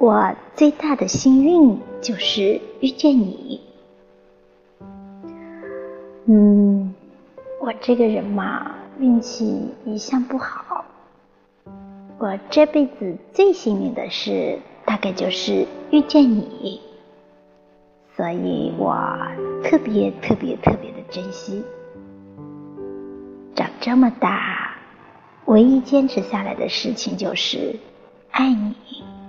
我最大的幸运就是遇见你。嗯我这个人嘛运气一向不好。我这辈子最幸运的事大概就是遇见你。所以我特别特别特别的珍惜。长这么大唯一坚持下来的事情就是爱你。